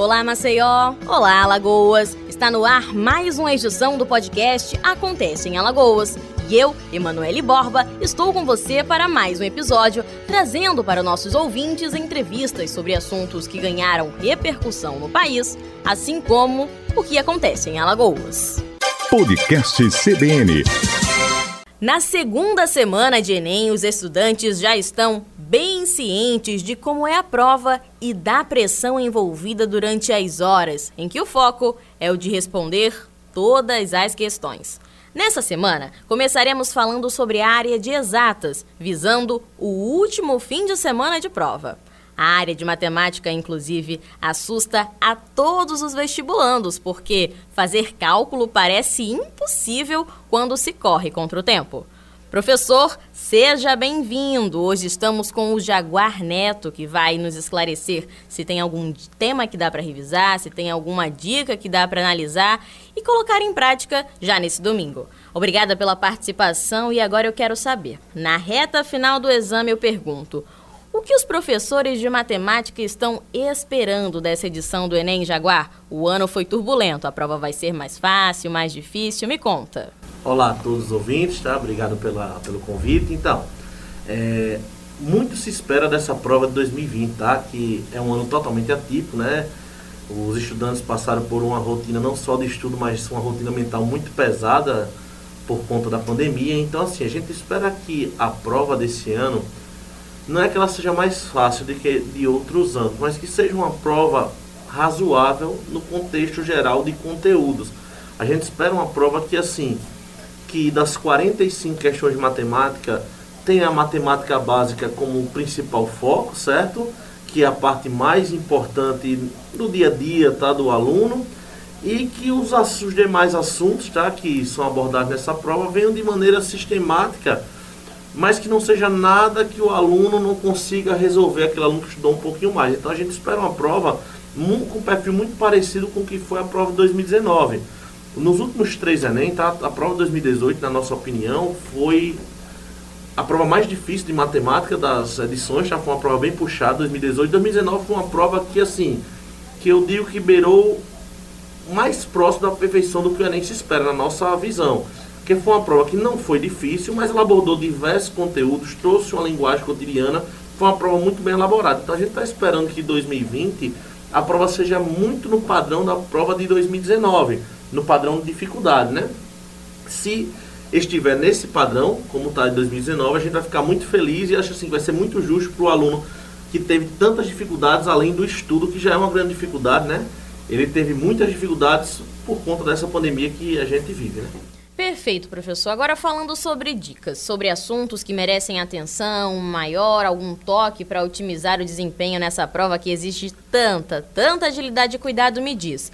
Olá, Maceió! Olá, Alagoas! Está no ar mais uma edição do podcast Acontece em Alagoas. E eu, Emanuele Borba, estou com você para mais um episódio, trazendo para nossos ouvintes entrevistas sobre assuntos que ganharam repercussão no país, assim como o que acontece em Alagoas. Podcast CBN. Na segunda semana de Enem, os estudantes já estão bem cientes de como é a prova e da pressão envolvida durante as horas, em que o foco é o de responder todas as questões. Nessa semana, começaremos falando sobre a área de exatas, visando o último fim de semana de prova. A área de matemática, inclusive, assusta a todos os vestibulandos, porque fazer cálculo parece impossível quando se corre contra o tempo. Professor, seja bem-vindo! Hoje estamos com o Jaguar Neto, que vai nos esclarecer se tem algum tema que dá para revisar, se tem alguma dica que dá para analisar e colocar em prática já nesse domingo. Obrigada pela participação e agora eu quero saber. Na reta final do exame, eu pergunto: o que os professores de matemática estão esperando dessa edição do Enem Jaguar? O ano foi turbulento, a prova vai ser mais fácil, mais difícil? Me conta. Olá a todos os ouvintes, tá? Obrigado pela, pelo convite. Então, é, muito se espera dessa prova de 2020, tá? Que é um ano totalmente atípico, né? Os estudantes passaram por uma rotina não só de estudo, mas uma rotina mental muito pesada por conta da pandemia. Então, assim, a gente espera que a prova desse ano não é que ela seja mais fácil do que de outros anos, mas que seja uma prova razoável no contexto geral de conteúdos. A gente espera uma prova que assim, que das 45 questões de matemática, tenha a matemática básica como principal foco, certo? Que é a parte mais importante do dia a dia, tá, do aluno, e que os, os demais assuntos, tá, que são abordados nessa prova, venham de maneira sistemática mas que não seja nada que o aluno não consiga resolver, aquele aluno que estudou um pouquinho mais. Então a gente espera uma prova com um perfil muito parecido com o que foi a prova de 2019. Nos últimos três Enem, tá? a prova de 2018, na nossa opinião, foi a prova mais difícil de matemática das edições, já foi uma prova bem puxada, 2018. 2019 foi uma prova que, assim, que eu digo que beirou mais próximo da perfeição do que o Enem se espera, na nossa visão que foi uma prova que não foi difícil, mas ela abordou diversos conteúdos, trouxe uma linguagem cotidiana, foi uma prova muito bem elaborada. Então a gente está esperando que 2020 a prova seja muito no padrão da prova de 2019, no padrão de dificuldade, né? Se estiver nesse padrão, como está em 2019, a gente vai ficar muito feliz e acho assim que vai ser muito justo para o aluno que teve tantas dificuldades além do estudo, que já é uma grande dificuldade, né? Ele teve muitas dificuldades por conta dessa pandemia que a gente vive, né? Perfeito, professor. Agora falando sobre dicas, sobre assuntos que merecem atenção maior, algum toque para otimizar o desempenho nessa prova que existe tanta, tanta agilidade e cuidado, me diz.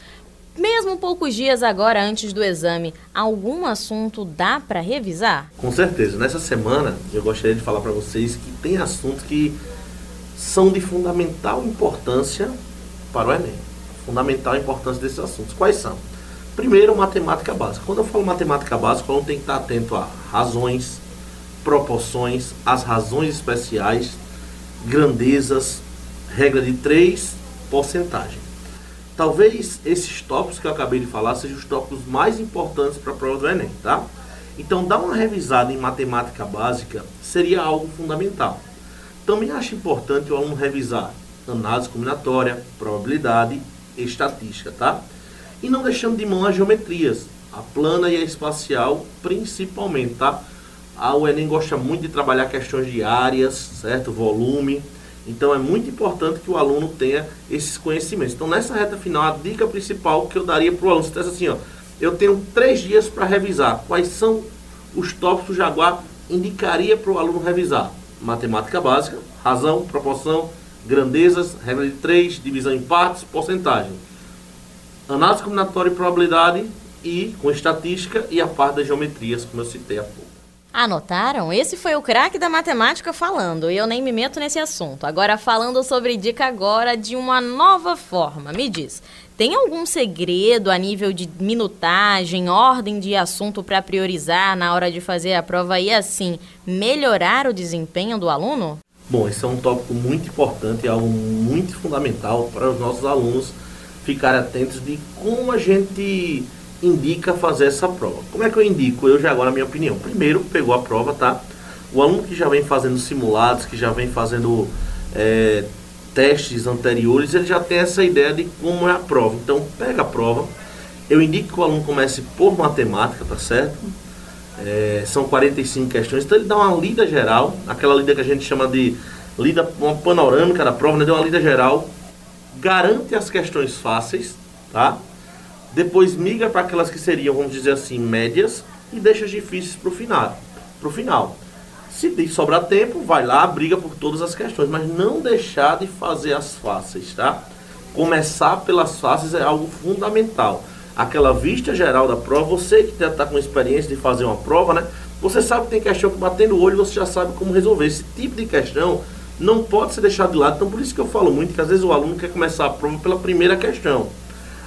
Mesmo poucos dias agora antes do exame, algum assunto dá para revisar? Com certeza. Nessa semana, eu gostaria de falar para vocês que tem assuntos que são de fundamental importância para o Enem. Fundamental importância desses assuntos. Quais são? Primeiro, matemática básica. Quando eu falo matemática básica, eu tenho que estar atento a razões, proporções, as razões especiais, grandezas, regra de três, porcentagem. Talvez esses tópicos que eu acabei de falar sejam os tópicos mais importantes para a prova do Enem, tá? Então, dar uma revisada em matemática básica seria algo fundamental. Também acho importante o aluno revisar análise combinatória, probabilidade estatística, tá? E não deixando de mão as geometrias, a plana e a espacial principalmente, tá? A o Enem gosta muito de trabalhar questões de áreas, certo? Volume. Então é muito importante que o aluno tenha esses conhecimentos. Então nessa reta final, a dica principal que eu daria para o aluno, se assim, ó, eu tenho três dias para revisar. Quais são os tópicos que o Jaguar indicaria para o aluno revisar? Matemática básica, razão, proporção, grandezas, regra de três, divisão em partes, porcentagem análise combinatória e probabilidade e com estatística e a parte das geometrias, como eu citei há pouco. Anotaram? Esse foi o craque da matemática falando, e eu nem me meto nesse assunto. Agora falando sobre dica agora de uma nova forma. Me diz, tem algum segredo a nível de minutagem, ordem de assunto para priorizar na hora de fazer a prova e assim melhorar o desempenho do aluno? Bom, esse é um tópico muito importante, algo muito fundamental para os nossos alunos ficar atentos de como a gente indica fazer essa prova. Como é que eu indico? Eu já agora a minha opinião. Primeiro, pegou a prova, tá? O aluno que já vem fazendo simulados, que já vem fazendo é, testes anteriores, ele já tem essa ideia de como é a prova. Então, pega a prova. Eu indico que o aluno comece por matemática, tá certo? É, são 45 questões, então ele dá uma lida geral, aquela lida que a gente chama de lida, uma panorâmica da prova, né? dá uma lida geral, garante as questões fáceis, tá? Depois migra para aquelas que seriam, vamos dizer assim, médias e deixa as difíceis para o final. Pro final. Se sobrar tempo, vai lá, briga por todas as questões, mas não deixar de fazer as fáceis, tá? Começar pelas fáceis é algo fundamental. Aquela vista geral da prova, você que está com experiência de fazer uma prova, né? Você sabe que tem questão que batendo o olho você já sabe como resolver. Esse tipo de questão não pode ser deixado de lado. Então, por isso que eu falo muito que às vezes o aluno quer começar a prova pela primeira questão.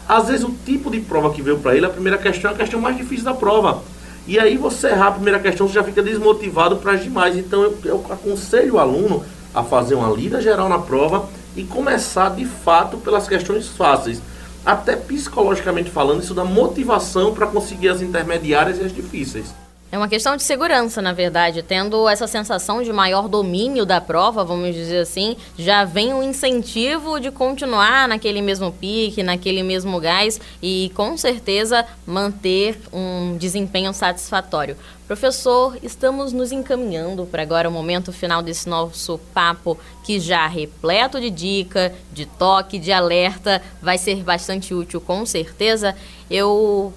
Às vezes o tipo de prova que veio para ele, a primeira questão é a questão mais difícil da prova. E aí você errar a primeira questão, você já fica desmotivado para as demais. Então eu, eu aconselho o aluno a fazer uma lida geral na prova e começar de fato pelas questões fáceis. Até psicologicamente falando, isso dá motivação para conseguir as intermediárias e as difíceis. É uma questão de segurança, na verdade. Tendo essa sensação de maior domínio da prova, vamos dizer assim, já vem um incentivo de continuar naquele mesmo pique, naquele mesmo gás e com certeza manter um desempenho satisfatório. Professor, estamos nos encaminhando para agora o momento final desse nosso papo, que já repleto de dica, de toque, de alerta, vai ser bastante útil com certeza. Eu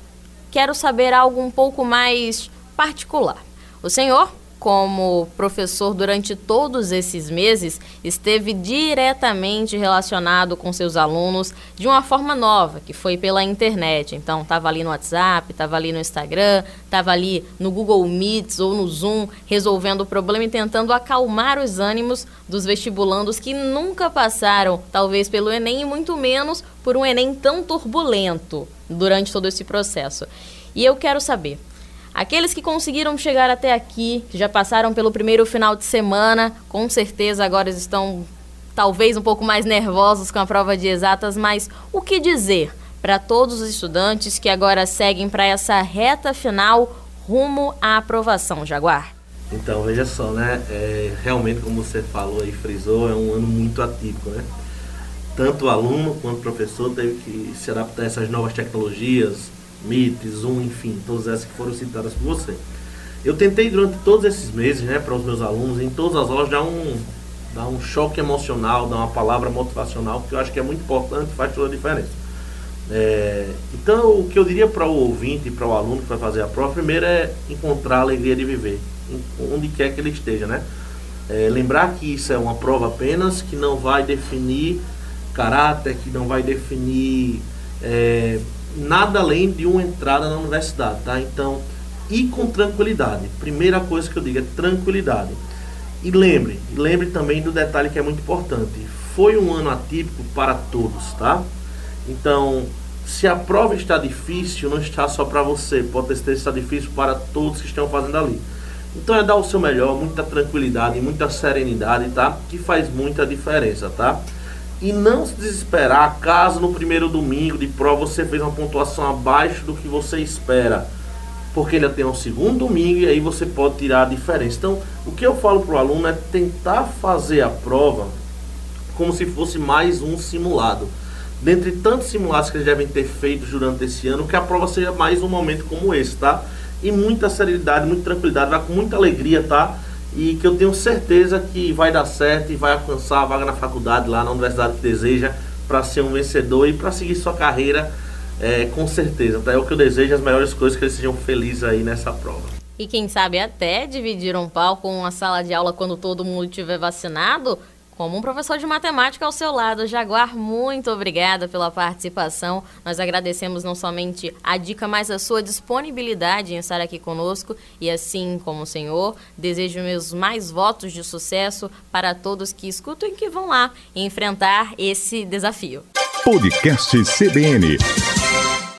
quero saber algo um pouco mais particular. O senhor, como professor durante todos esses meses, esteve diretamente relacionado com seus alunos de uma forma nova, que foi pela internet. Então, estava ali no WhatsApp, estava ali no Instagram, estava ali no Google Meets ou no Zoom, resolvendo o problema e tentando acalmar os ânimos dos vestibulandos que nunca passaram, talvez pelo Enem e muito menos por um Enem tão turbulento durante todo esse processo. E eu quero saber, Aqueles que conseguiram chegar até aqui, que já passaram pelo primeiro final de semana, com certeza agora estão talvez um pouco mais nervosos com a prova de exatas, mas o que dizer para todos os estudantes que agora seguem para essa reta final rumo à aprovação, Jaguar? Então, veja só, né? É, realmente, como você falou e frisou, é um ano muito atípico, né? Tanto o aluno quanto o professor teve que se adaptar a essas novas tecnologias, Meet, Zoom, enfim, todas essas que foram citadas por você. Eu tentei durante todos esses meses, né, para os meus alunos, em todas as aulas, dar um, dar um choque emocional, dar uma palavra motivacional, que eu acho que é muito importante faz toda a diferença. É, então, o que eu diria para o ouvinte e para o aluno que vai fazer a prova, primeiro é encontrar a alegria de viver, onde quer que ele esteja, né? É, lembrar que isso é uma prova apenas, que não vai definir caráter, que não vai definir é, nada além de uma entrada na universidade, tá? Então, e com tranquilidade. Primeira coisa que eu digo é tranquilidade. E lembre, lembre também do detalhe que é muito importante. Foi um ano atípico para todos, tá? Então, se a prova está difícil, não está só para você, pode ter certeza está difícil para todos que estão fazendo ali. Então é dar o seu melhor, muita tranquilidade, muita serenidade, tá? Que faz muita diferença, tá? E não se desesperar caso no primeiro domingo de prova você fez uma pontuação abaixo do que você espera. Porque ainda tem um segundo domingo e aí você pode tirar a diferença. Então, o que eu falo para o aluno é tentar fazer a prova como se fosse mais um simulado. Dentre tantos simulados que eles devem ter feito durante esse ano, que a prova seja mais um momento como esse, tá? E muita serenidade, muita tranquilidade, vai com muita alegria, tá? E que eu tenho certeza que vai dar certo e vai alcançar a vaga na faculdade lá na universidade que deseja para ser um vencedor e para seguir sua carreira é, com certeza. Tá? É o que eu desejo, as melhores coisas que eles sejam felizes aí nessa prova. E quem sabe até dividir um palco uma sala de aula quando todo mundo estiver vacinado como um professor de matemática ao seu lado. Jaguar, muito obrigada pela participação. Nós agradecemos não somente a dica, mas a sua disponibilidade em estar aqui conosco. E assim como o senhor, desejo meus mais votos de sucesso para todos que escutam e que vão lá enfrentar esse desafio. Podcast CBN.